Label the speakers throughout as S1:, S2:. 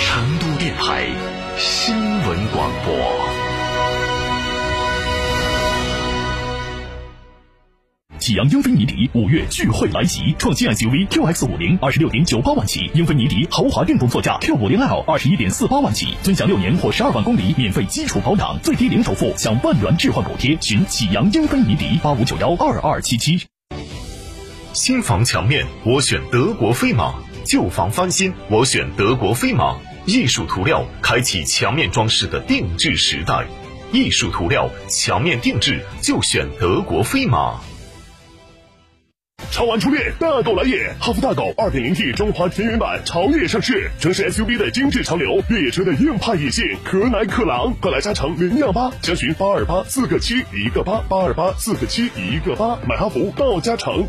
S1: 成都电台新闻广播。
S2: 启阳英菲尼迪五月聚会来袭，创新 SUV QX 五零二十六点九八万起，英菲尼迪豪华电动座驾 Q 五零 L 二十一点四八万起，尊享六年或十二万公里免费基础保养，最低零首付享万元置换补贴。寻启阳英菲尼迪八五九幺二二七七。
S1: 新房墙面，我选德国飞马；旧房翻新，我选德国飞马。艺术涂料开启墙面装饰的定制时代，艺术涂料墙面定制就选德国飞马。
S3: 超玩初恋，大狗来也！哈弗大狗 2.0T 中华田园版潮越上市，城市 SUV 的精致潮流，越野车的硬派野性，可奶可狼，快来加诚零幺八，详询八二八四个七一个八，八二八四个七一个八，买哈弗到加诚。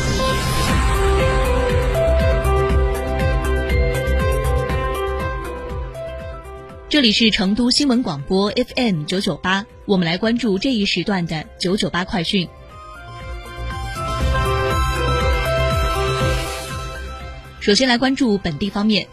S4: 这里是成都新闻广播 FM 九九八，我们来关注这一时段的九九八快讯。首先来关注本地方面，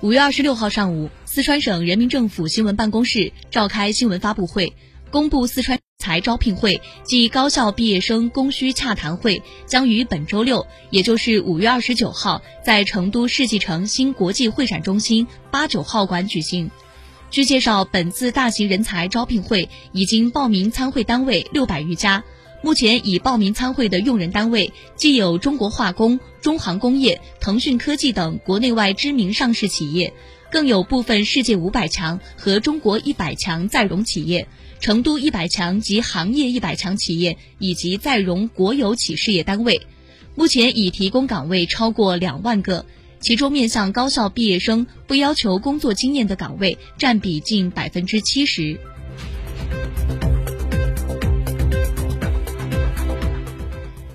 S4: 五月二十六号上午，四川省人民政府新闻办公室召开新闻发布会，公布四川才招聘会暨高校毕业生供需洽谈会将于本周六，也就是五月二十九号，在成都世纪城新国际会展中心八九号馆举行。据介绍，本次大型人才招聘会已经报名参会单位六百余家。目前已报名参会的用人单位既有中国化工、中航工业、腾讯科技等国内外知名上市企业，更有部分世界五百强和中国一百强在融企业、成都一百强及行业一百强企业以及在融国有企事业单位。目前已提供岗位超过两万个。其中，面向高校毕业生不要求工作经验的岗位占比近百分之七十。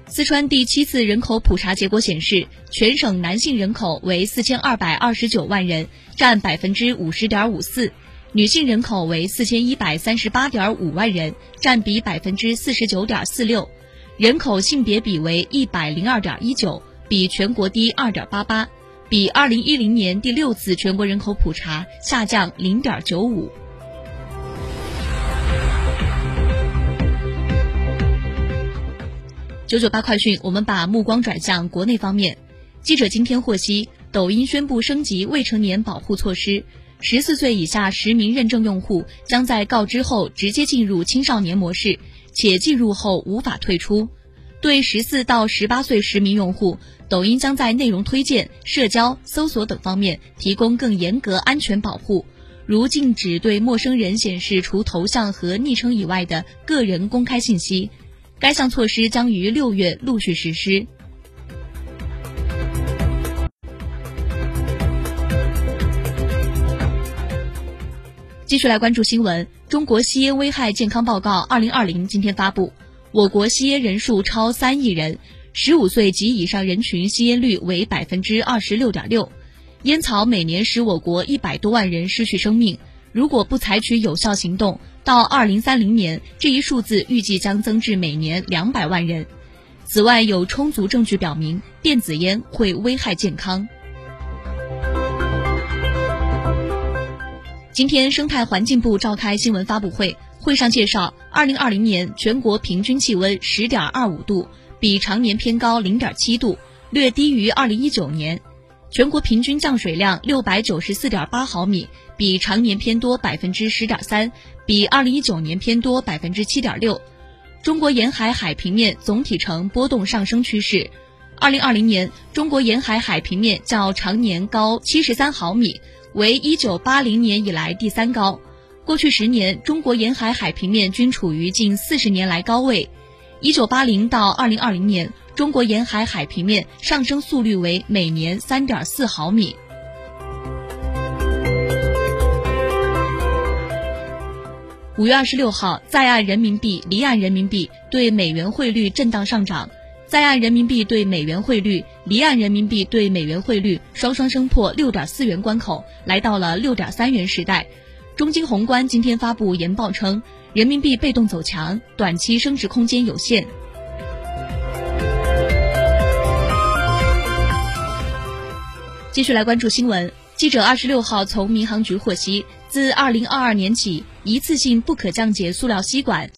S4: 四川第七次人口普查结果显示，全省男性人口为四千二百二十九万人，占百分之五十点五四；女性人口为四千一百三十八点五万人，占比百分之四十九点四六。人口性别比为一百零二点一九，比全国低二点八八。比二零一零年第六次全国人口普查下降零点九五。九九八快讯，我们把目光转向国内方面。记者今天获悉，抖音宣布升级未成年保护措施，十四岁以下实名认证用户将在告知后直接进入青少年模式，且进入后无法退出。对十四到十八岁实名用户，抖音将在内容推荐、社交、搜索等方面提供更严格安全保护，如禁止对陌生人显示除头像和昵称以外的个人公开信息。该项措施将于六月陆续实施。继续来关注新闻，《中国吸烟危害健康报告（二零二零）》今天发布，我国吸烟人数超三亿人，十五岁及以上人群吸烟率为百分之二十六点六，烟草每年使我国一百多万人失去生命。如果不采取有效行动，到二零三零年，这一数字预计将增至每年两百万人。此外，有充足证据表明电子烟会危害健康。今天，生态环境部召开新闻发布会，会上介绍，二零二零年全国平均气温十点二五度，比常年偏高零点七度，略低于二零一九年。全国平均降水量六百九十四点八毫米，比常年偏多百分之十点三，比二零一九年偏多百分之七点六。中国沿海海平面总体呈波动上升趋势，二零二零年，中国沿海海平面较常年高七十三毫米，为一九八零年以来第三高。过去十年，中国沿海海平面均处于近四十年来高位。一九八零到二零二零年，中国沿海海平面上升速率为每年三点四毫米。五月二十六号，在岸人民币、离岸人民币对美元汇率震荡上涨，在岸人民币对美元汇率、离岸人民币对美元汇率双双升破六点四元关口，来到了六点三元时代。中金宏观今天发布研报称，人民币被动走强，短期升值空间有限。继续来关注新闻。记者二十六号从民航局获悉，自二零二二年起，一次性不可降解塑料吸管。